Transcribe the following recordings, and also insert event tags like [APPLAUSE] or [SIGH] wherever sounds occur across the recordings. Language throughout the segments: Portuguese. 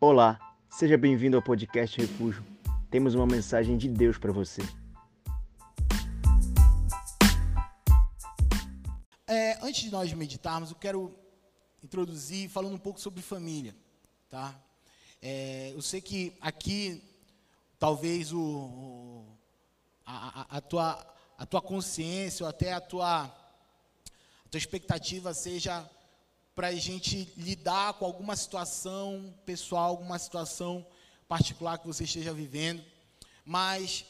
Olá, seja bem-vindo ao podcast Refúgio. Temos uma mensagem de Deus para você. É, antes de nós meditarmos, eu quero introduzir falando um pouco sobre família, tá? É, eu sei que aqui talvez o, o a, a, tua, a tua consciência ou até a tua, a tua expectativa seja para a gente lidar com alguma situação pessoal, alguma situação particular que você esteja vivendo, mas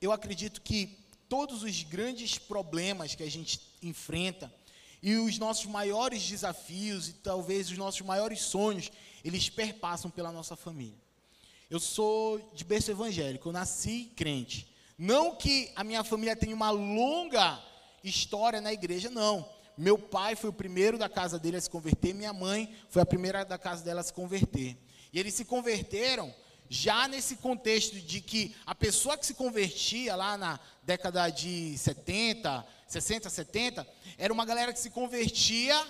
eu acredito que todos os grandes problemas que a gente enfrenta e os nossos maiores desafios e talvez os nossos maiores sonhos, eles perpassam pela nossa família. Eu sou de berço evangélico, eu nasci crente. Não que a minha família tenha uma longa história na igreja, não. Meu pai foi o primeiro da casa dele a se converter, minha mãe foi a primeira da casa dela a se converter. E eles se converteram já nesse contexto de que a pessoa que se convertia lá na década de 70, 60, 70, era uma galera que se convertia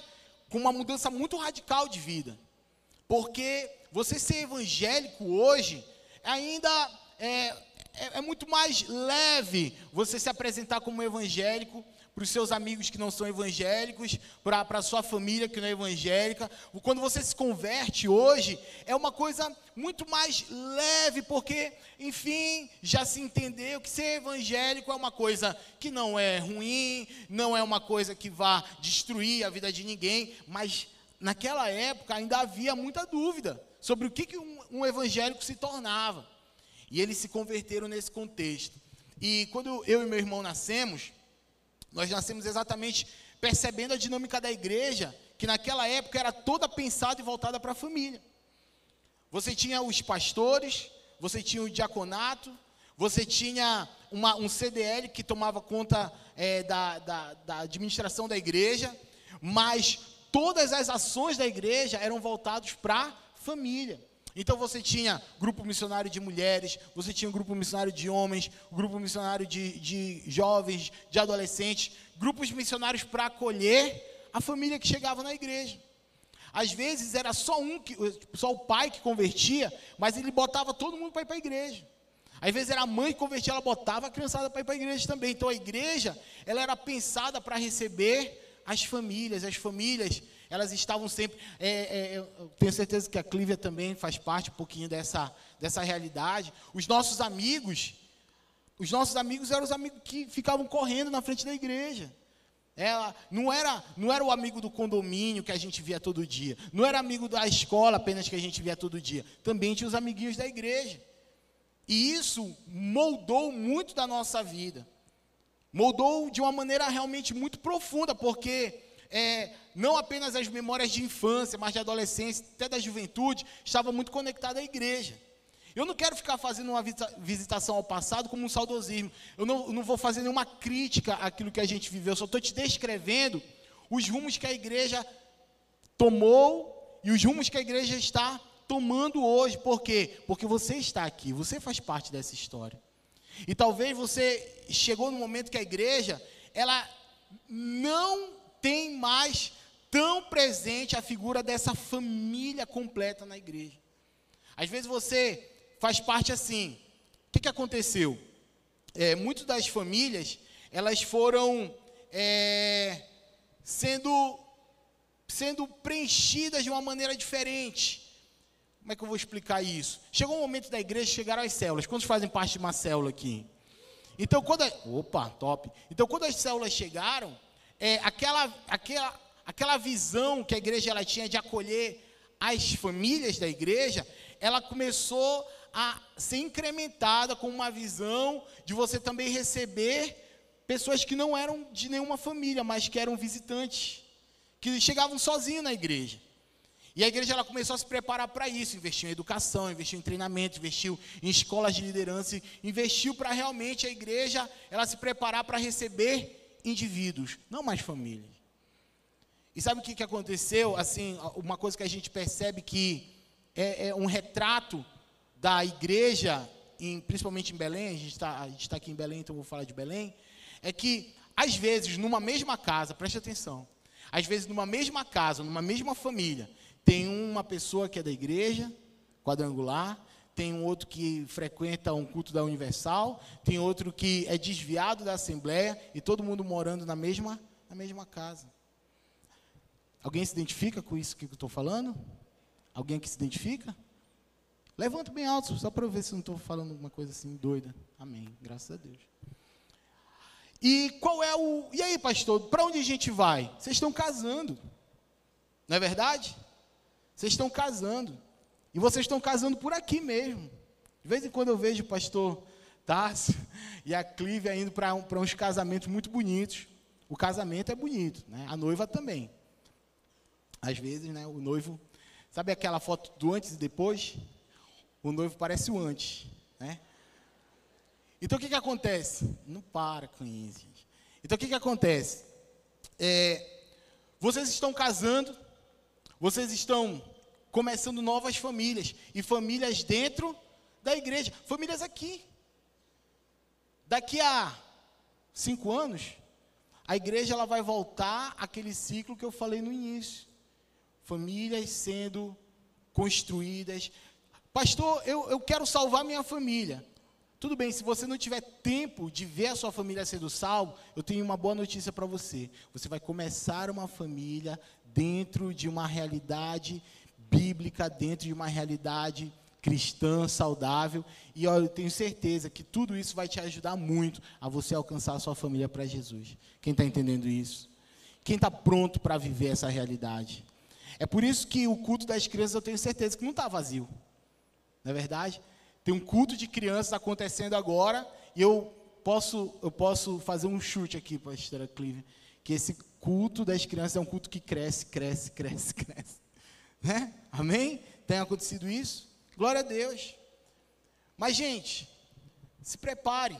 com uma mudança muito radical de vida. Porque você ser evangélico hoje ainda é, é, é muito mais leve você se apresentar como evangélico para os seus amigos que não são evangélicos, para a sua família que não é evangélica. Quando você se converte hoje, é uma coisa muito mais leve, porque, enfim, já se entendeu que ser evangélico é uma coisa que não é ruim, não é uma coisa que vá destruir a vida de ninguém, mas naquela época ainda havia muita dúvida sobre o que, que um, um evangélico se tornava. E eles se converteram nesse contexto. E quando eu e meu irmão nascemos, nós nascemos exatamente percebendo a dinâmica da igreja, que naquela época era toda pensada e voltada para a família. Você tinha os pastores, você tinha o diaconato, você tinha uma, um CDL que tomava conta é, da, da, da administração da igreja, mas todas as ações da igreja eram voltadas para a família. Então você tinha grupo missionário de mulheres, você tinha um grupo missionário de homens, grupo missionário de, de jovens, de adolescentes, grupos missionários para acolher a família que chegava na igreja. Às vezes era só um, que, só o pai que convertia, mas ele botava todo mundo para ir para a igreja. Às vezes era a mãe que convertia, ela botava a criançada para ir para a igreja também. Então a igreja, ela era pensada para receber as famílias, as famílias elas estavam sempre. É, é, eu tenho certeza que a Clívia também faz parte um pouquinho dessa, dessa realidade. Os nossos amigos, os nossos amigos eram os amigos que ficavam correndo na frente da igreja. Ela não era, não era o amigo do condomínio que a gente via todo dia. Não era amigo da escola apenas que a gente via todo dia. Também tinha os amiguinhos da igreja. E isso moldou muito da nossa vida. Moldou de uma maneira realmente muito profunda, porque é, não apenas as memórias de infância, mas de adolescência, até da juventude, estavam muito conectadas à igreja. Eu não quero ficar fazendo uma visitação ao passado como um saudosismo. Eu não, não vou fazer nenhuma crítica àquilo que a gente viveu. Eu só estou te descrevendo os rumos que a igreja tomou e os rumos que a igreja está tomando hoje. Por quê? Porque você está aqui, você faz parte dessa história. E talvez você chegou no momento que a igreja, ela não tem mais tão presente a figura dessa família completa na igreja. Às vezes você faz parte assim. O que, que aconteceu? É, muitas das famílias elas foram é, sendo sendo preenchidas de uma maneira diferente. Como é que eu vou explicar isso? Chegou o um momento da igreja, chegaram as células. Quantos fazem parte de uma célula aqui? Então, quando a, opa, top. Então, quando as células chegaram, é, aquela, aquela, aquela visão que a igreja ela tinha de acolher as famílias da igreja, ela começou a ser incrementada com uma visão de você também receber pessoas que não eram de nenhuma família, mas que eram visitantes, que chegavam sozinhos na igreja. E a igreja ela começou a se preparar para isso, investiu em educação, investiu em treinamento, investiu em escolas de liderança, investiu para realmente a igreja ela se preparar para receber indivíduos, não mais famílias. E sabe o que, que aconteceu? Assim, uma coisa que a gente percebe que é, é um retrato da igreja, em, principalmente em Belém, a gente está tá aqui em Belém, então vou falar de Belém, é que, às vezes, numa mesma casa, preste atenção, às vezes, numa mesma casa, numa mesma família, tem uma pessoa que é da igreja, quadrangular, tem um outro que frequenta um culto da Universal, tem outro que é desviado da Assembleia e todo mundo morando na mesma, na mesma casa. Alguém se identifica com isso que eu estou falando? Alguém que se identifica? Levanta bem alto, só para eu ver se não estou falando alguma coisa assim doida. Amém. Graças a Deus. E qual é o. E aí, pastor, para onde a gente vai? Vocês estão casando. Não é verdade? Vocês estão casando. E vocês estão casando por aqui mesmo. De vez em quando eu vejo o pastor Tarso [LAUGHS] e a Clívia indo para um, uns casamentos muito bonitos. O casamento é bonito, né? a noiva também. Às vezes, né, o noivo. Sabe aquela foto do antes e depois? O noivo parece o antes. Né? Então o que, que acontece? Não para com isso. Gente. Então o que, que acontece? É, vocês estão casando, vocês estão começando novas famílias. E famílias dentro da igreja. Famílias aqui. Daqui a cinco anos, a igreja ela vai voltar àquele ciclo que eu falei no início. Famílias sendo construídas. Pastor, eu, eu quero salvar minha família. Tudo bem, se você não tiver tempo de ver a sua família sendo salvo, eu tenho uma boa notícia para você. Você vai começar uma família dentro de uma realidade bíblica, dentro de uma realidade cristã, saudável. E eu tenho certeza que tudo isso vai te ajudar muito a você alcançar a sua família para Jesus. Quem está entendendo isso? Quem está pronto para viver essa realidade? É por isso que o culto das crianças eu tenho certeza que não está vazio. Não é verdade? Tem um culto de crianças acontecendo agora e eu posso, eu posso fazer um chute aqui, pastora Clive, que esse culto das crianças é um culto que cresce, cresce, cresce, [LAUGHS] cresce. Né? Amém? Tem acontecido isso? Glória a Deus. Mas, gente, se prepare,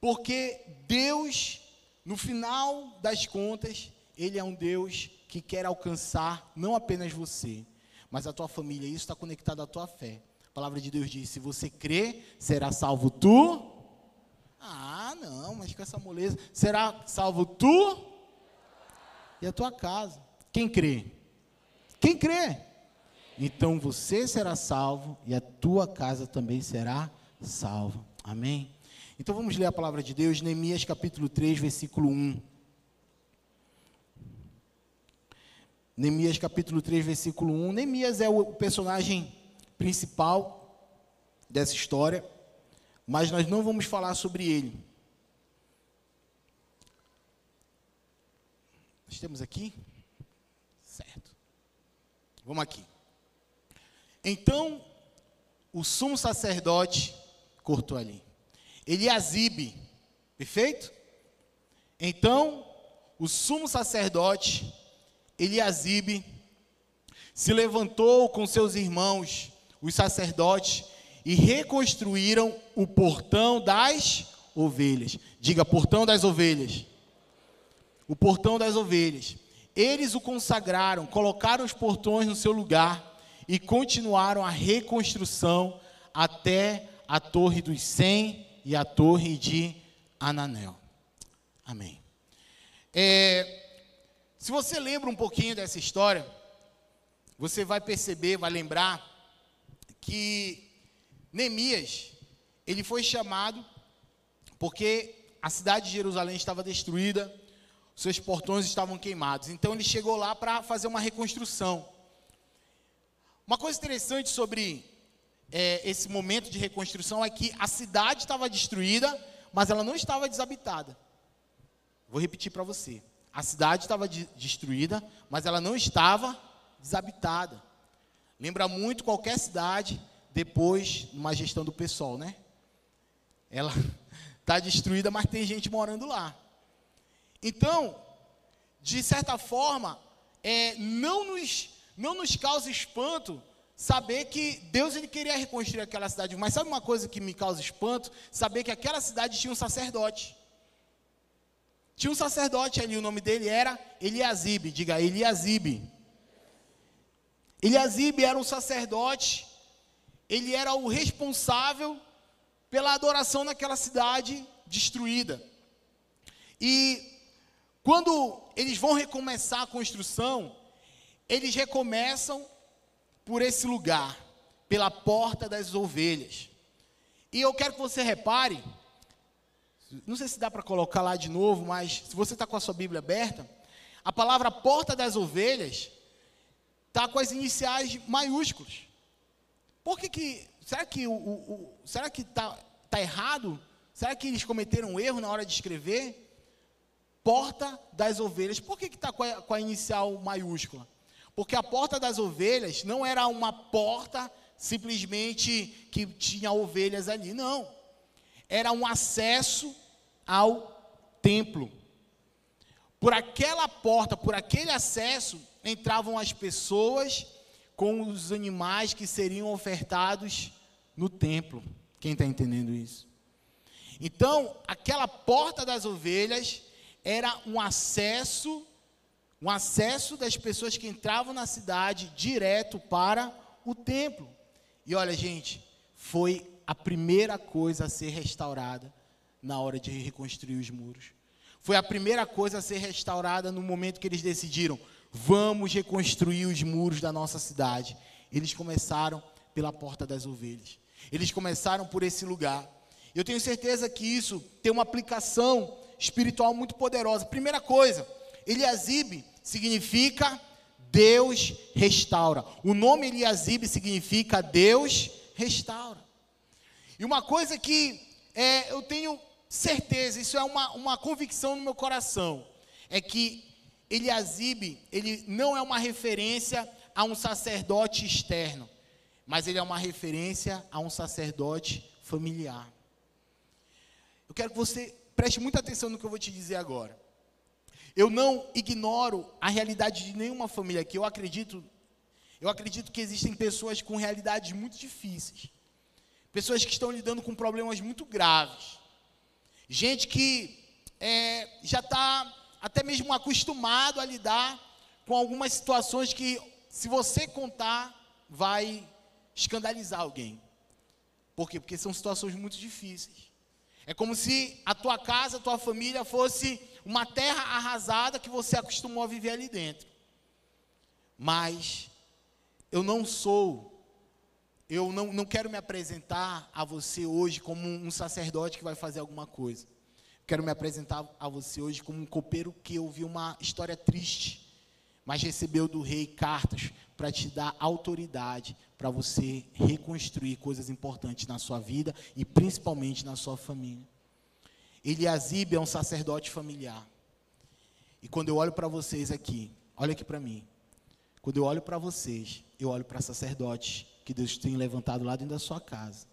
porque Deus, no final das contas, Ele é um Deus que quer alcançar não apenas você, mas a tua família. Isso está conectado à tua fé. A palavra de Deus diz: se você crê, será salvo tu. Ah, não, mas com essa moleza. Será salvo tu e a tua casa. Quem crê? Quem crê? Então você será salvo e a tua casa também será salva. Amém? Então vamos ler a palavra de Deus, Neemias capítulo 3, versículo 1. Neemias capítulo 3, versículo 1. Neemias é o personagem principal dessa história, mas nós não vamos falar sobre ele. Nós temos aqui? Vamos aqui. Então, o sumo sacerdote cortou ali. Eliasibe, perfeito? Então, o sumo sacerdote Eliasibe se levantou com seus irmãos, os sacerdotes, e reconstruíram o portão das ovelhas. Diga, portão das ovelhas. O portão das ovelhas. Eles o consagraram, colocaram os portões no seu lugar e continuaram a reconstrução até a Torre dos Cem e a Torre de Ananel. Amém. É, se você lembra um pouquinho dessa história, você vai perceber, vai lembrar que Neemias, ele foi chamado porque a cidade de Jerusalém estava destruída, seus portões estavam queimados. Então ele chegou lá para fazer uma reconstrução. Uma coisa interessante sobre é, esse momento de reconstrução é que a cidade estava destruída, mas ela não estava desabitada. Vou repetir para você. A cidade estava de, destruída, mas ela não estava desabitada. Lembra muito qualquer cidade depois de uma gestão do pessoal, né? Ela está [LAUGHS] destruída, mas tem gente morando lá. Então, de certa forma, é, não, nos, não nos causa espanto saber que Deus ele queria reconstruir aquela cidade. Mas sabe uma coisa que me causa espanto? Saber que aquela cidade tinha um sacerdote. Tinha um sacerdote ali, o nome dele era Eliasibe. Diga, Eliasibe. Eliasibe era um sacerdote, ele era o responsável pela adoração naquela cidade destruída. E quando eles vão recomeçar a construção, eles recomeçam por esse lugar pela porta das ovelhas. E eu quero que você repare, não sei se dá para colocar lá de novo, mas se você está com a sua Bíblia aberta, a palavra porta das ovelhas está com as iniciais maiúsculas. Por que que, será que o, o, o será que está tá errado? Será que eles cometeram um erro na hora de escrever? Porta das ovelhas. Por que está com, com a inicial maiúscula? Porque a porta das ovelhas não era uma porta simplesmente que tinha ovelhas ali, não. Era um acesso ao templo. Por aquela porta, por aquele acesso, entravam as pessoas com os animais que seriam ofertados no templo. Quem está entendendo isso? Então, aquela porta das ovelhas era um acesso, um acesso das pessoas que entravam na cidade direto para o templo. E olha, gente, foi a primeira coisa a ser restaurada na hora de reconstruir os muros. Foi a primeira coisa a ser restaurada no momento que eles decidiram: vamos reconstruir os muros da nossa cidade. Eles começaram pela porta das ovelhas. Eles começaram por esse lugar. Eu tenho certeza que isso tem uma aplicação espiritual muito poderosa. Primeira coisa, Eliasibe significa Deus restaura. O nome Eliasib significa Deus restaura. E uma coisa que é, eu tenho certeza, isso é uma, uma convicção no meu coração, é que Eliasib, ele não é uma referência a um sacerdote externo, mas ele é uma referência a um sacerdote familiar. Eu quero que você preste muita atenção no que eu vou te dizer agora. Eu não ignoro a realidade de nenhuma família aqui. Eu acredito, eu acredito que existem pessoas com realidades muito difíceis. Pessoas que estão lidando com problemas muito graves. Gente que é, já está até mesmo acostumado a lidar com algumas situações que, se você contar, vai escandalizar alguém. Por quê? Porque são situações muito difíceis. É como se a tua casa, a tua família fosse uma terra arrasada que você acostumou a viver ali dentro. Mas eu não sou, eu não, não quero me apresentar a você hoje como um sacerdote que vai fazer alguma coisa. Quero me apresentar a você hoje como um copeiro que ouviu uma história triste, mas recebeu do rei cartas para te dar autoridade para você reconstruir coisas importantes na sua vida e principalmente na sua família. Eliasib é um sacerdote familiar. E quando eu olho para vocês aqui, olha aqui para mim. Quando eu olho para vocês, eu olho para sacerdotes que Deus tem levantado lá dentro da sua casa.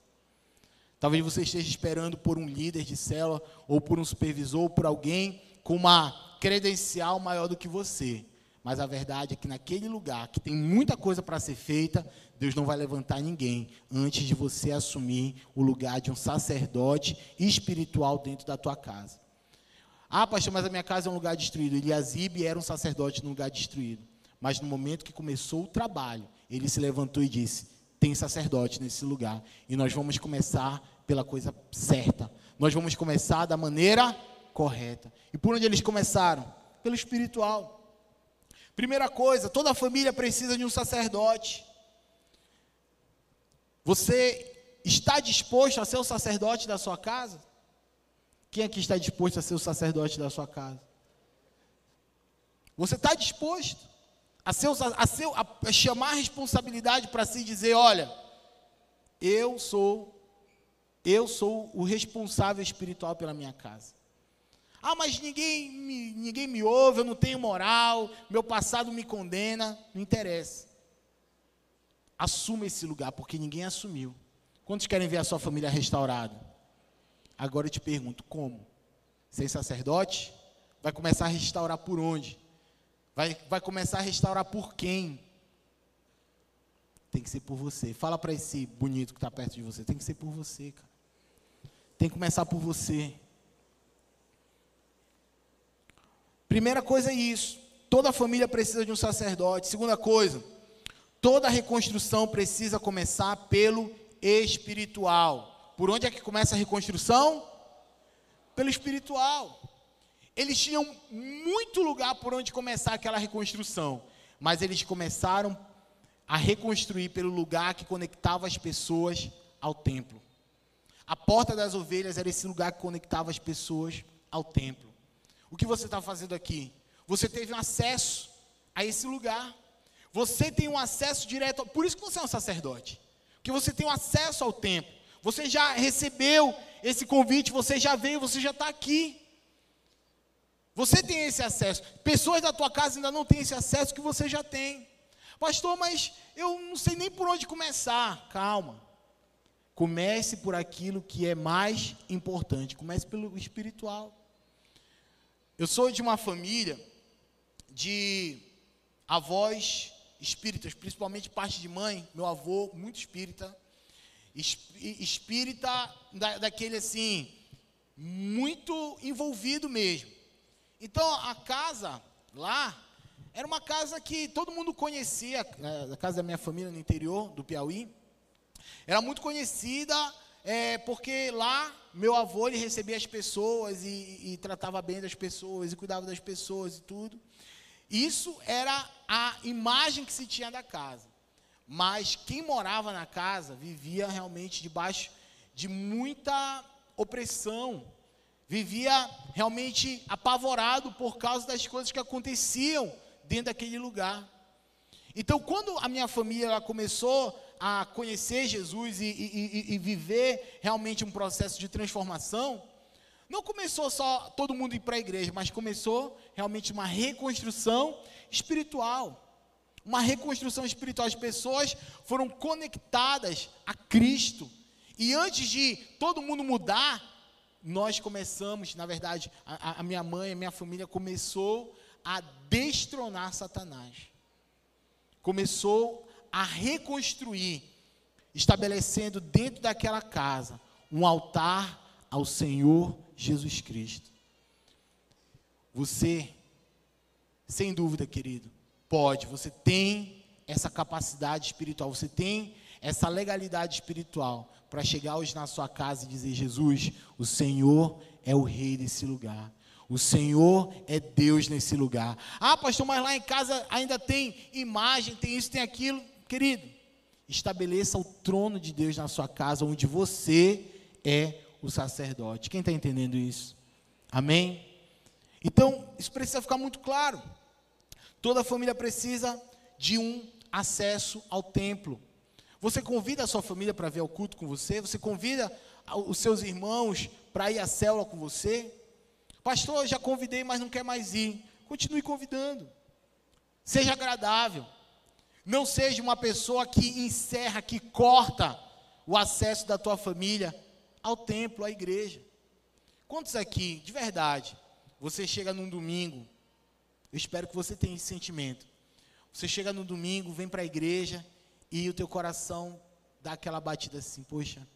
Talvez você esteja esperando por um líder de célula, ou por um supervisor, ou por alguém com uma credencial maior do que você. Mas a verdade é que naquele lugar que tem muita coisa para ser feita, Deus não vai levantar ninguém antes de você assumir o lugar de um sacerdote espiritual dentro da tua casa. Ah, pastor, mas a minha casa é um lugar destruído. Eliasib era um sacerdote num lugar destruído. Mas no momento que começou o trabalho, ele se levantou e disse: tem sacerdote nesse lugar. E nós vamos começar pela coisa certa. Nós vamos começar da maneira correta. E por onde eles começaram? Pelo espiritual. Primeira coisa, toda família precisa de um sacerdote. Você está disposto a ser o sacerdote da sua casa? Quem aqui está disposto a ser o sacerdote da sua casa? Você está disposto a, ser, a, ser, a chamar a responsabilidade para si dizer, olha, eu sou eu sou o responsável espiritual pela minha casa. Ah, mas ninguém me, ninguém me ouve, eu não tenho moral, meu passado me condena. Não interessa. Assuma esse lugar, porque ninguém assumiu. Quantos querem ver a sua família restaurada? Agora eu te pergunto, como? Sem sacerdote? Vai começar a restaurar por onde? Vai, vai começar a restaurar por quem? Tem que ser por você. Fala para esse bonito que está perto de você. Tem que ser por você, cara. Tem que começar por você. Primeira coisa é isso. Toda família precisa de um sacerdote. Segunda coisa, Toda reconstrução precisa começar pelo espiritual. Por onde é que começa a reconstrução? Pelo espiritual. Eles tinham muito lugar por onde começar aquela reconstrução, mas eles começaram a reconstruir pelo lugar que conectava as pessoas ao templo. A porta das ovelhas era esse lugar que conectava as pessoas ao templo. O que você está fazendo aqui? Você teve um acesso a esse lugar. Você tem um acesso direto. Por isso que você é um sacerdote. Porque você tem um acesso ao templo. Você já recebeu esse convite, você já veio, você já está aqui. Você tem esse acesso. Pessoas da tua casa ainda não têm esse acesso que você já tem. Pastor, mas eu não sei nem por onde começar. Calma. Comece por aquilo que é mais importante. Comece pelo espiritual. Eu sou de uma família de avós espíritas, principalmente parte de mãe, meu avô, muito espírita. Espírita da, daquele assim, muito envolvido mesmo. Então a casa lá era uma casa que todo mundo conhecia, né, a casa da minha família no interior do Piauí. Era muito conhecida é, porque lá meu avô ele recebia as pessoas e, e tratava bem das pessoas e cuidava das pessoas e tudo. Isso era a imagem que se tinha da casa. Mas quem morava na casa vivia realmente debaixo de muita opressão, vivia realmente apavorado por causa das coisas que aconteciam dentro daquele lugar. Então, quando a minha família começou a conhecer Jesus e, e, e, viver realmente um processo de transformação, não começou só todo mundo ir para a igreja, mas começou realmente uma reconstrução espiritual. Uma reconstrução espiritual. As pessoas foram conectadas a Cristo. E antes de todo mundo mudar, nós começamos, na verdade, a, a minha mãe, a minha família começou a destronar Satanás. Começou a reconstruir, estabelecendo dentro daquela casa um altar ao Senhor Jesus Cristo. Você, sem dúvida, querido, pode, você tem essa capacidade espiritual, você tem essa legalidade espiritual para chegar hoje na sua casa e dizer: Jesus, o Senhor é o rei desse lugar. O Senhor é Deus nesse lugar. Ah, pastor, mas lá em casa ainda tem imagem, tem isso, tem aquilo. Querido, estabeleça o trono de Deus na sua casa, onde você é o sacerdote. Quem está entendendo isso? Amém? Então, isso precisa ficar muito claro. Toda família precisa de um acesso ao templo. Você convida a sua família para ver o culto com você? Você convida os seus irmãos para ir à célula com você? Pastor, eu já convidei, mas não quer mais ir. Continue convidando. Seja agradável. Não seja uma pessoa que encerra, que corta o acesso da tua família ao templo, à igreja. Quantos aqui, de verdade, você chega num domingo, eu espero que você tenha esse sentimento. Você chega no domingo, vem para a igreja e o teu coração dá aquela batida assim, poxa,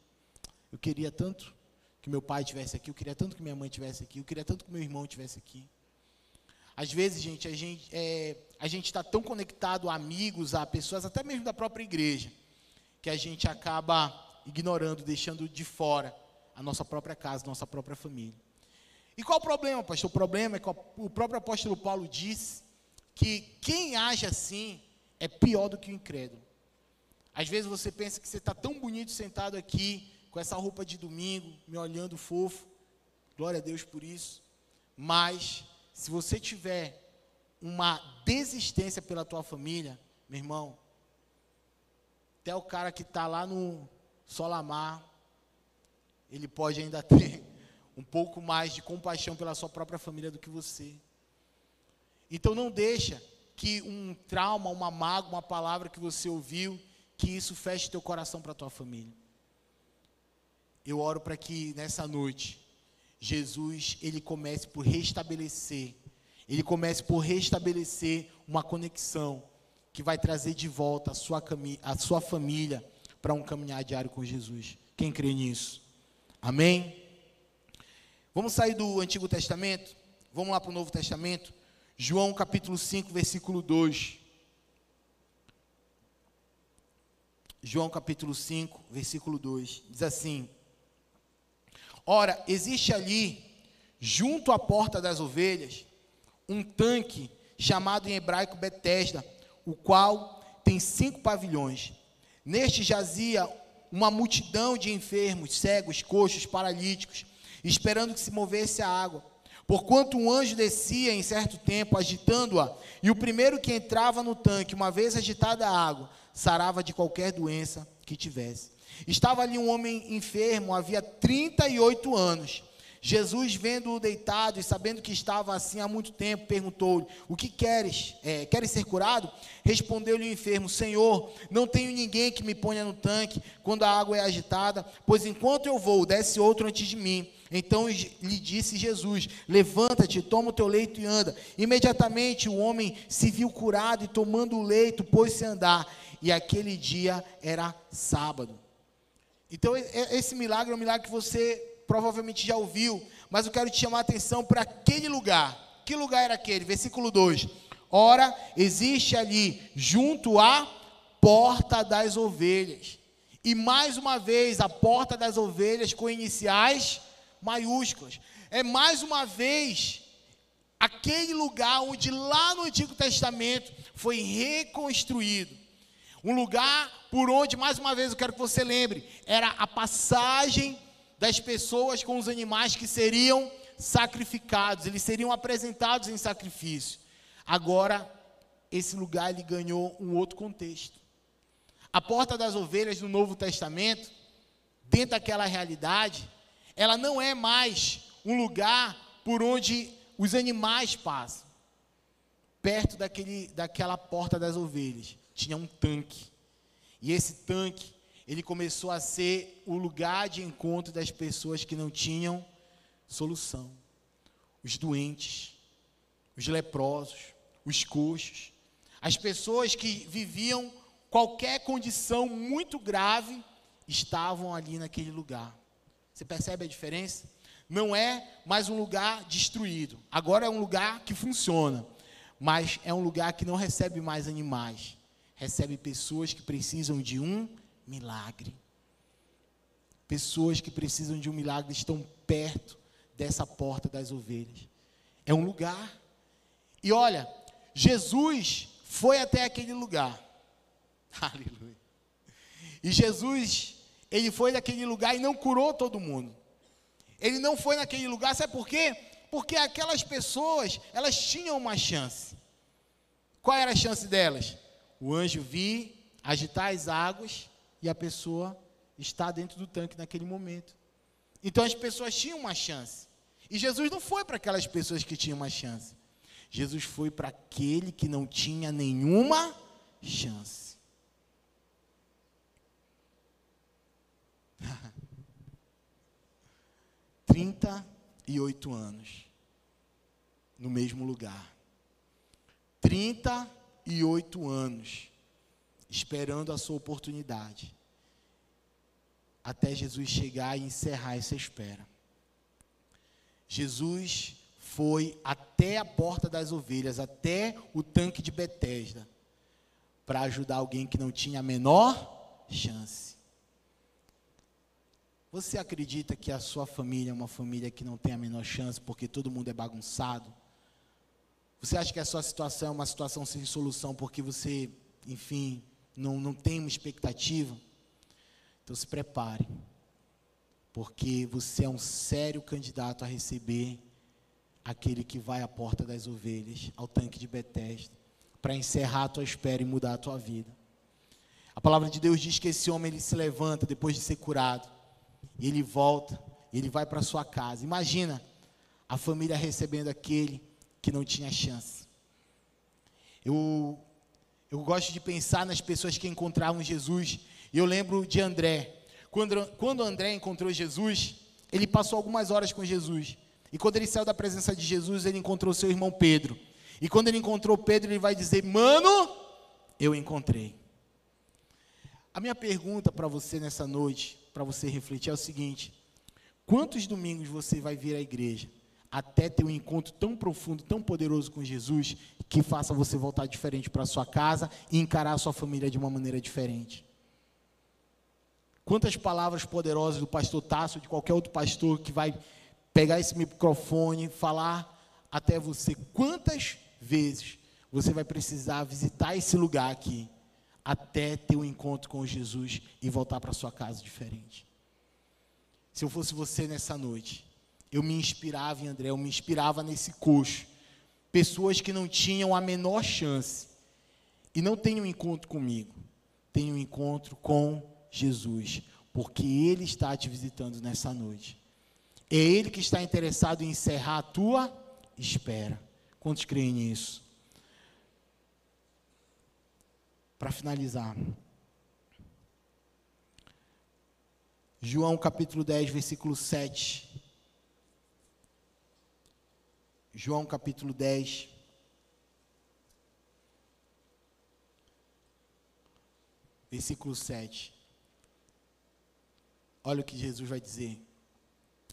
eu queria tanto que meu pai tivesse aqui, eu queria tanto que minha mãe tivesse aqui, eu queria tanto que meu irmão tivesse aqui. Às vezes, gente, a gente é, a gente está tão conectado a amigos, a pessoas, até mesmo da própria igreja, que a gente acaba ignorando, deixando de fora a nossa própria casa, nossa própria família. E qual o problema, pastor? O problema é que o próprio apóstolo Paulo disse que quem age assim é pior do que o incrédulo. Às vezes você pensa que você está tão bonito sentado aqui, com essa roupa de domingo, me olhando fofo. Glória a Deus por isso. Mas, se você tiver uma desistência pela tua família, meu irmão, até o cara que está lá no Solamar, ele pode ainda [LAUGHS] ter um pouco mais de compaixão pela sua própria família do que você. Então não deixa que um trauma, uma mágoa, uma palavra que você ouviu, que isso feche teu coração para tua família eu oro para que nessa noite Jesus ele comece por restabelecer, ele comece por restabelecer uma conexão que vai trazer de volta a sua, a sua família para um caminhar diário com Jesus. Quem crê nisso? Amém? Vamos sair do Antigo Testamento, vamos lá para o Novo Testamento. João capítulo 5, versículo 2. João capítulo 5, versículo 2. Diz assim: Ora, existe ali, junto à porta das ovelhas, um tanque chamado em hebraico Betesda, o qual tem cinco pavilhões. Neste jazia uma multidão de enfermos, cegos, coxos, paralíticos, esperando que se movesse a água. Porquanto um anjo descia em certo tempo, agitando-a, e o primeiro que entrava no tanque, uma vez agitada a água, sarava de qualquer doença que tivesse. Estava ali um homem enfermo, havia 38 anos. Jesus, vendo-o deitado e sabendo que estava assim há muito tempo, perguntou-lhe: O que queres? É, queres ser curado? Respondeu-lhe o enfermo: Senhor, não tenho ninguém que me ponha no tanque quando a água é agitada, pois enquanto eu vou, desce outro antes de mim. Então lhe disse Jesus: Levanta-te, toma o teu leito e anda. Imediatamente o homem se viu curado e, tomando o leito, pôs-se a andar. E aquele dia era sábado. Então, esse milagre é um milagre que você provavelmente já ouviu, mas eu quero te chamar a atenção para aquele lugar. Que lugar era aquele? Versículo 2. Ora, existe ali, junto à porta das ovelhas. E mais uma vez, a porta das ovelhas com iniciais maiúsculas. É mais uma vez aquele lugar onde lá no Antigo Testamento foi reconstruído. Um lugar por onde, mais uma vez, eu quero que você lembre, era a passagem das pessoas com os animais que seriam sacrificados, eles seriam apresentados em sacrifício. Agora, esse lugar ele ganhou um outro contexto. A porta das ovelhas no Novo Testamento, dentro daquela realidade, ela não é mais um lugar por onde os animais passam. Perto daquele, daquela porta das ovelhas tinha um tanque. E esse tanque ele começou a ser o lugar de encontro das pessoas que não tinham solução. Os doentes, os leprosos, os coxos, as pessoas que viviam qualquer condição muito grave estavam ali naquele lugar. Você percebe a diferença? Não é mais um lugar destruído. Agora é um lugar que funciona, mas é um lugar que não recebe mais animais. Recebe pessoas que precisam de um milagre. Pessoas que precisam de um milagre estão perto dessa porta das ovelhas. É um lugar. E olha, Jesus foi até aquele lugar. [LAUGHS] Aleluia. E Jesus, ele foi naquele lugar e não curou todo mundo. Ele não foi naquele lugar, sabe por quê? Porque aquelas pessoas, elas tinham uma chance. Qual era a chance delas? O anjo vir, agitar as águas e a pessoa está dentro do tanque naquele momento. Então as pessoas tinham uma chance. E Jesus não foi para aquelas pessoas que tinham uma chance. Jesus foi para aquele que não tinha nenhuma chance. [LAUGHS] Trinta e oito anos no mesmo lugar. Trinta e oito anos esperando a sua oportunidade, até Jesus chegar e encerrar essa espera. Jesus foi até a porta das ovelhas, até o tanque de Betesda, para ajudar alguém que não tinha a menor chance. Você acredita que a sua família é uma família que não tem a menor chance porque todo mundo é bagunçado? Você acha que a sua situação é uma situação sem solução porque você, enfim, não, não tem uma expectativa, então se prepare, porque você é um sério candidato a receber aquele que vai à porta das ovelhas, ao tanque de Betesda, para encerrar a tua espera e mudar a tua vida. A palavra de Deus diz que esse homem ele se levanta depois de ser curado, e ele volta, e ele vai para sua casa. Imagina a família recebendo aquele que não tinha chance. Eu eu gosto de pensar nas pessoas que encontravam Jesus. E eu lembro de André. Quando, quando André encontrou Jesus, ele passou algumas horas com Jesus. E quando ele saiu da presença de Jesus, ele encontrou seu irmão Pedro. E quando ele encontrou Pedro, ele vai dizer: Mano, eu encontrei. A minha pergunta para você nessa noite, para você refletir, é o seguinte: quantos domingos você vai vir à igreja até ter um encontro tão profundo, tão poderoso com Jesus, que faça você voltar diferente para sua casa e encarar a sua família de uma maneira diferente. Quantas palavras poderosas do pastor Tasso, de qualquer outro pastor que vai pegar esse microfone, falar até você. Quantas vezes você vai precisar visitar esse lugar aqui, até ter um encontro com Jesus e voltar para sua casa diferente. Se eu fosse você nessa noite, eu me inspirava em André, eu me inspirava nesse coxo. Pessoas que não tinham a menor chance e não têm um encontro comigo, têm um encontro com Jesus, porque Ele está te visitando nessa noite. É Ele que está interessado em encerrar a tua espera. Quantos creem nisso? Para finalizar, João capítulo 10, versículo 7. João capítulo 10. Versículo 7. Olha o que Jesus vai dizer.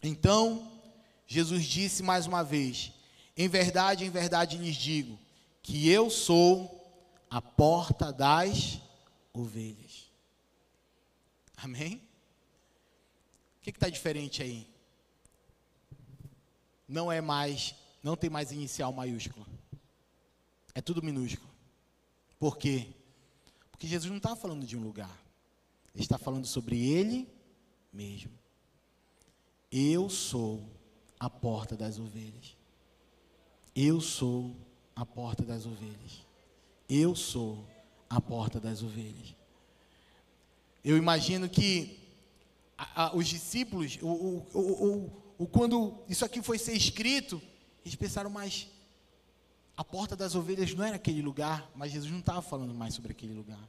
Então, Jesus disse mais uma vez: Em verdade, em verdade lhes digo, que eu sou a porta das ovelhas. Amém? O que está diferente aí? Não é mais, não tem mais inicial maiúscula. É tudo minúsculo. Por quê? Porque Jesus não está falando de um lugar. Ele está falando sobre Ele mesmo. Eu sou a porta das ovelhas. Eu sou a porta das ovelhas. Eu sou a porta das ovelhas. Eu imagino que a, a, os discípulos, o, o, o, quando isso aqui foi ser escrito, eles pensaram, mas a porta das ovelhas não era aquele lugar, mas Jesus não estava falando mais sobre aquele lugar.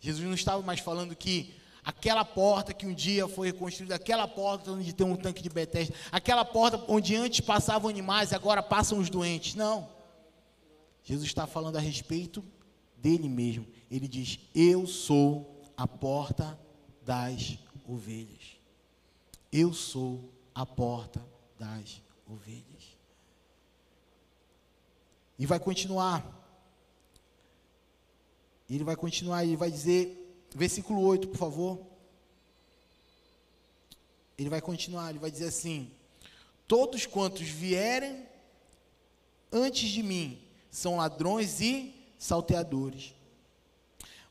Jesus não estava mais falando que aquela porta que um dia foi reconstruída, aquela porta onde tem um tanque de Betesda, aquela porta onde antes passavam animais agora passam os doentes. Não. Jesus está falando a respeito dele mesmo. Ele diz: Eu sou a porta das ovelhas. Eu sou a porta das ovelhas. E vai continuar. Ele vai continuar, ele vai dizer, versículo 8, por favor. Ele vai continuar, ele vai dizer assim: Todos quantos vierem antes de mim são ladrões e salteadores.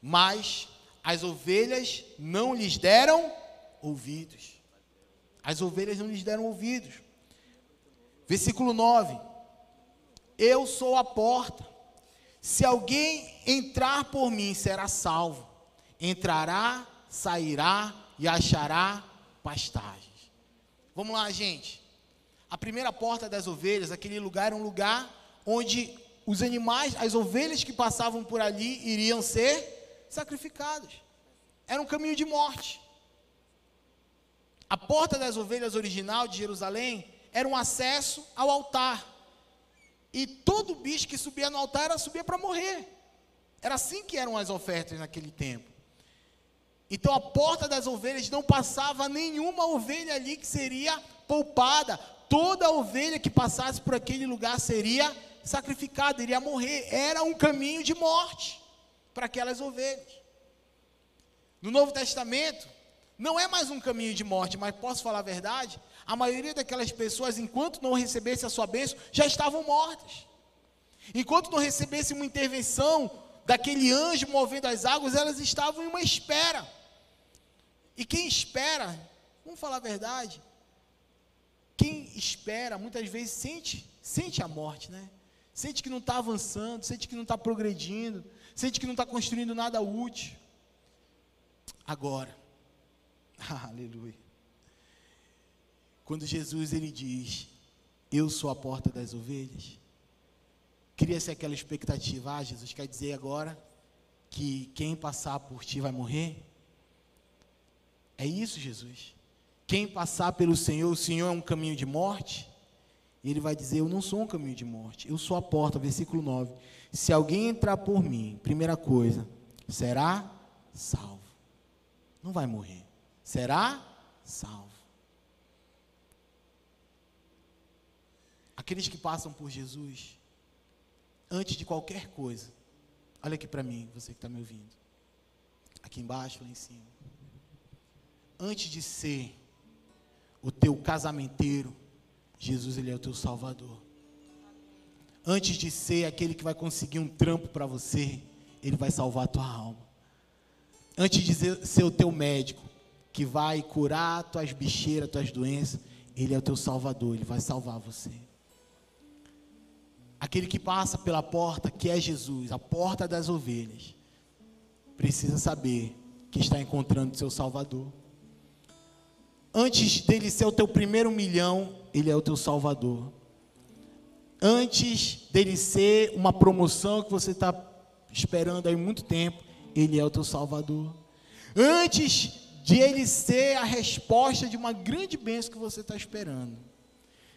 Mas as ovelhas não lhes deram ouvidos. As ovelhas não lhes deram ouvidos. Versículo 9: Eu sou a porta. Se alguém entrar por mim, será salvo. Entrará, sairá e achará pastagens. Vamos lá, gente. A primeira porta das ovelhas, aquele lugar era um lugar onde os animais, as ovelhas que passavam por ali iriam ser sacrificados. Era um caminho de morte. A porta das ovelhas original de Jerusalém era um acesso ao altar. E todo bicho que subia no altar era subia para morrer. Era assim que eram as ofertas naquele tempo. Então a porta das ovelhas não passava nenhuma ovelha ali que seria poupada. Toda ovelha que passasse por aquele lugar seria sacrificado, iria morrer. Era um caminho de morte para aquelas ovelhas. No Novo Testamento, não é mais um caminho de morte, mas posso falar a verdade? A maioria daquelas pessoas, enquanto não recebesse a sua bênção, já estavam mortas. Enquanto não recebesse uma intervenção daquele anjo movendo as águas, elas estavam em uma espera. E quem espera, vamos falar a verdade, quem espera muitas vezes sente, sente a morte, né? sente que não está avançando, sente que não está progredindo, sente que não está construindo nada útil. Agora, [LAUGHS] aleluia. Quando Jesus ele diz, eu sou a porta das ovelhas, cria-se aquela expectativa, ah, Jesus quer dizer agora que quem passar por ti vai morrer? É isso, Jesus. Quem passar pelo Senhor, o Senhor é um caminho de morte? Ele vai dizer: Eu não sou um caminho de morte, eu sou a porta. Versículo 9: Se alguém entrar por mim, primeira coisa, será salvo. Não vai morrer, será salvo. Aqueles que passam por Jesus, antes de qualquer coisa, olha aqui para mim, você que está me ouvindo, aqui embaixo, lá em cima. Antes de ser o teu casamenteiro, Jesus ele é o teu salvador. Antes de ser aquele que vai conseguir um trampo para você, Ele vai salvar a tua alma. Antes de ser o teu médico, que vai curar tuas bicheiras, tuas doenças, Ele é o teu Salvador, Ele vai salvar você. Aquele que passa pela porta, que é Jesus, a porta das ovelhas, precisa saber que está encontrando seu Salvador. Antes dele ser o teu primeiro milhão, ele é o teu Salvador. Antes dele ser uma promoção que você está esperando há muito tempo, ele é o teu Salvador. Antes de ele ser a resposta de uma grande bênção que você está esperando.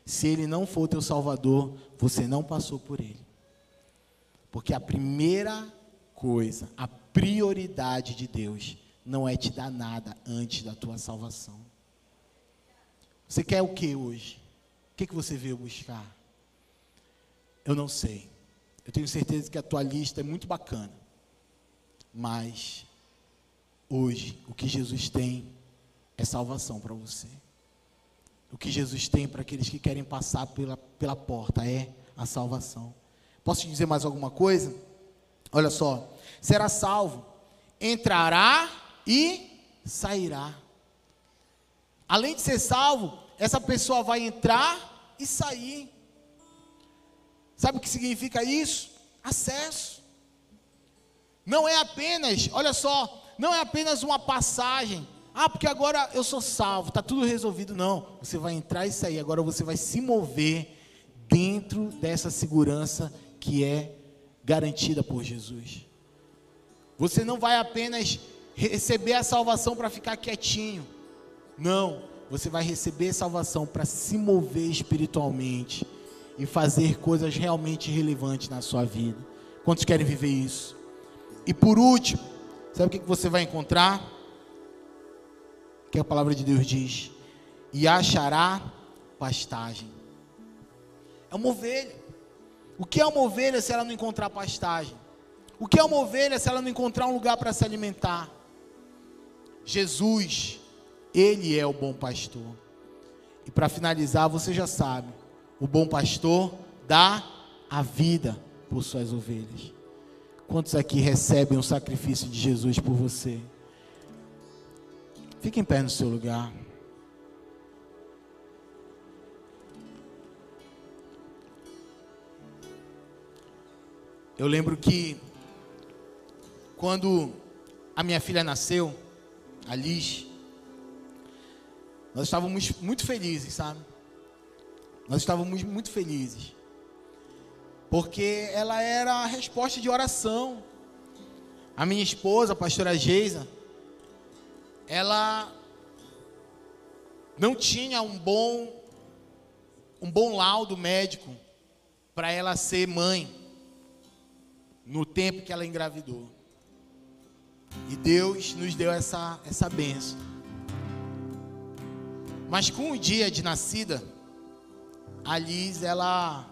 Se ele não for teu Salvador, você não passou por ele. Porque a primeira coisa, a prioridade de Deus, não é te dar nada antes da tua salvação. Você quer o que hoje? O que, que você veio buscar? Eu não sei. Eu tenho certeza que a tua lista é muito bacana. Mas hoje o que Jesus tem é salvação para você. O que Jesus tem para aqueles que querem passar pela, pela porta é a salvação. Posso te dizer mais alguma coisa? Olha só. Será salvo, entrará e sairá. Além de ser salvo, essa pessoa vai entrar e sair. Sabe o que significa isso? Acesso. Não é apenas, olha só, não é apenas uma passagem. Ah, porque agora eu sou salvo, está tudo resolvido. Não, você vai entrar e sair. Agora você vai se mover dentro dessa segurança que é garantida por Jesus. Você não vai apenas receber a salvação para ficar quietinho. Não, você vai receber salvação para se mover espiritualmente e fazer coisas realmente relevantes na sua vida. Quantos querem viver isso? E por último, sabe o que você vai encontrar? Que a palavra de Deus diz: e achará pastagem. É uma ovelha. O que é uma ovelha se ela não encontrar pastagem? O que é uma ovelha se ela não encontrar um lugar para se alimentar? Jesus, Ele é o bom pastor. E para finalizar, você já sabe: o bom pastor dá a vida por suas ovelhas. Quantos aqui recebem o sacrifício de Jesus por você? Fique em pé no seu lugar. Eu lembro que quando a minha filha nasceu, a Liz, nós estávamos muito felizes, sabe? Nós estávamos muito felizes. Porque ela era a resposta de oração. A minha esposa, a pastora Geisa, ela não tinha um bom um bom laudo médico para ela ser mãe no tempo que ela engravidou. E Deus nos deu essa essa benção. Mas com o dia de nascida, a Liz, ela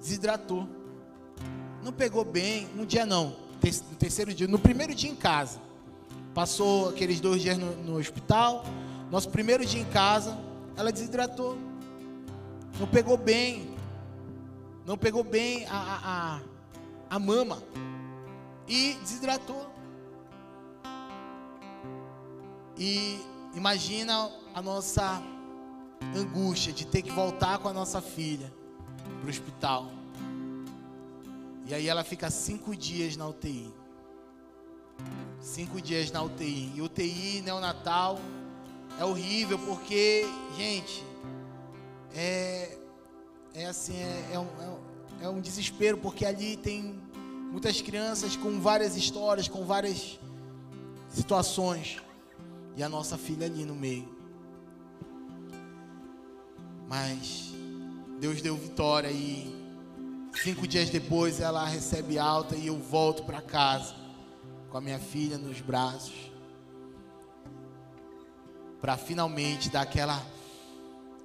desidratou. Não pegou bem, um dia não, no terceiro dia, no primeiro dia em casa. Passou aqueles dois dias no, no hospital. Nosso primeiro dia em casa, ela desidratou. Não pegou bem. Não pegou bem a, a, a mama. E desidratou. E imagina a nossa angústia de ter que voltar com a nossa filha para o hospital. E aí ela fica cinco dias na UTI. Cinco dias na UTI. E UTI neonatal é horrível porque, gente, é, é assim, é, é, um, é, é um desespero porque ali tem muitas crianças com várias histórias, com várias situações. E a nossa filha ali no meio. Mas Deus deu vitória e cinco dias depois ela recebe alta e eu volto para casa com a minha filha nos braços para finalmente dar aquela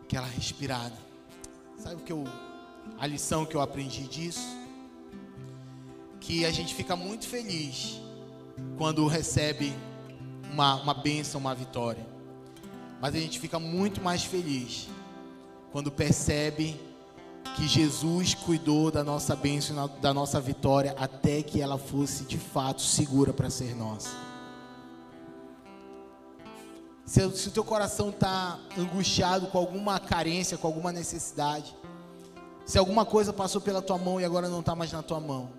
aquela respirada. Sabe o que eu a lição que eu aprendi disso? Que a gente fica muito feliz quando recebe uma, uma bênção, uma vitória. Mas a gente fica muito mais feliz quando percebe que Jesus cuidou da nossa bênção, da nossa vitória, até que ela fosse de fato segura para ser nossa. Se, se o teu coração está angustiado com alguma carência, com alguma necessidade, se alguma coisa passou pela tua mão e agora não está mais na tua mão,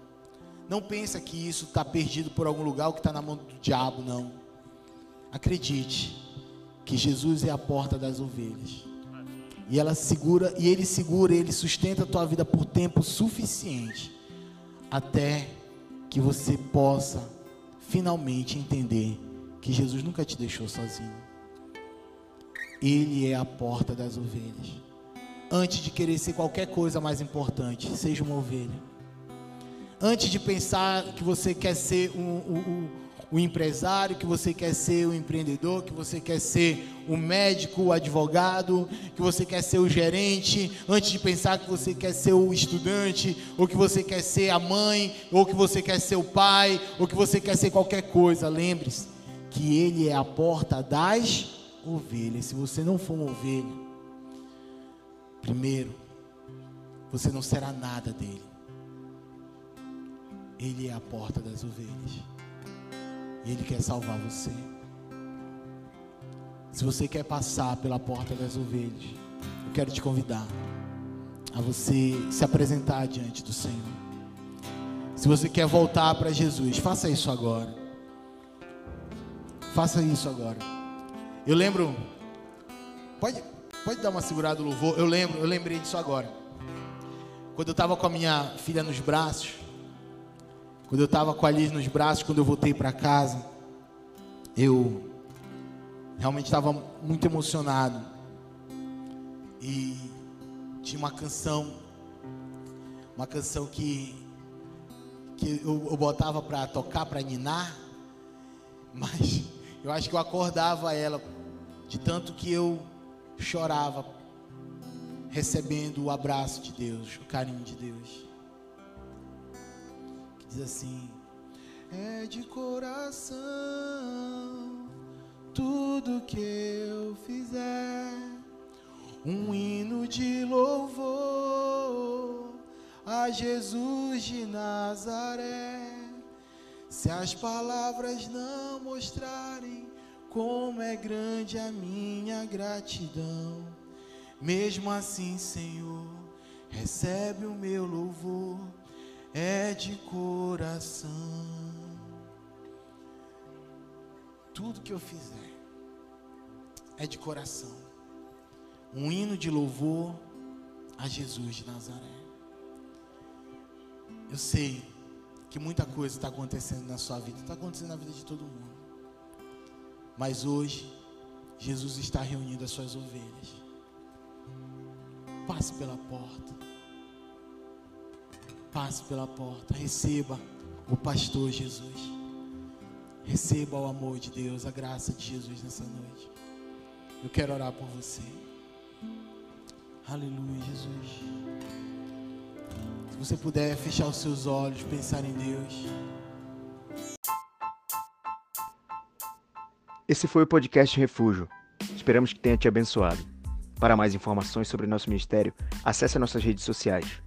não pensa que isso está perdido por algum lugar ou que está na mão do diabo, não. Acredite que Jesus é a porta das ovelhas. E ela segura, e ele segura, ele sustenta a tua vida por tempo suficiente até que você possa finalmente entender que Jesus nunca te deixou sozinho. Ele é a porta das ovelhas. Antes de querer ser qualquer coisa mais importante, seja uma ovelha. Antes de pensar que você quer ser um, um, um o empresário, que você quer ser o empreendedor, que você quer ser o médico, o advogado, que você quer ser o gerente, antes de pensar que você quer ser o estudante, ou que você quer ser a mãe, ou que você quer ser o pai, ou que você quer ser qualquer coisa, lembre-se que ele é a porta das ovelhas. Se você não for uma ovelha, primeiro, você não será nada dele. Ele é a porta das ovelhas. E Ele quer salvar você. Se você quer passar pela porta das ovelhas, eu quero te convidar a você se apresentar diante do Senhor. Se você quer voltar para Jesus, faça isso agora. Faça isso agora. Eu lembro. Pode, pode dar uma segurada no louvor. Eu lembro, eu lembrei disso agora. Quando eu estava com a minha filha nos braços, quando eu estava com a Liz nos braços, quando eu voltei para casa, eu realmente estava muito emocionado. E tinha uma canção, uma canção que, que eu, eu botava para tocar, para ninar, [LAUGHS] mas eu acho que eu acordava ela de tanto que eu chorava, recebendo o abraço de Deus, o carinho de Deus. Diz assim: É de coração tudo que eu fizer, um hino de louvor a Jesus de Nazaré. Se as palavras não mostrarem como é grande a minha gratidão, mesmo assim, Senhor, recebe o meu louvor é de coração. Tudo que eu fizer é de coração. Um hino de louvor a Jesus de Nazaré. Eu sei que muita coisa está acontecendo na sua vida, está acontecendo na vida de todo mundo. Mas hoje, Jesus está reunindo as suas ovelhas. Passe pela porta passe pela porta, receba o pastor Jesus. Receba o amor de Deus, a graça de Jesus nessa noite. Eu quero orar por você. Aleluia, Jesus. Se você puder fechar os seus olhos, pensar em Deus. Esse foi o podcast Refúgio. Esperamos que tenha te abençoado. Para mais informações sobre nosso ministério, acesse nossas redes sociais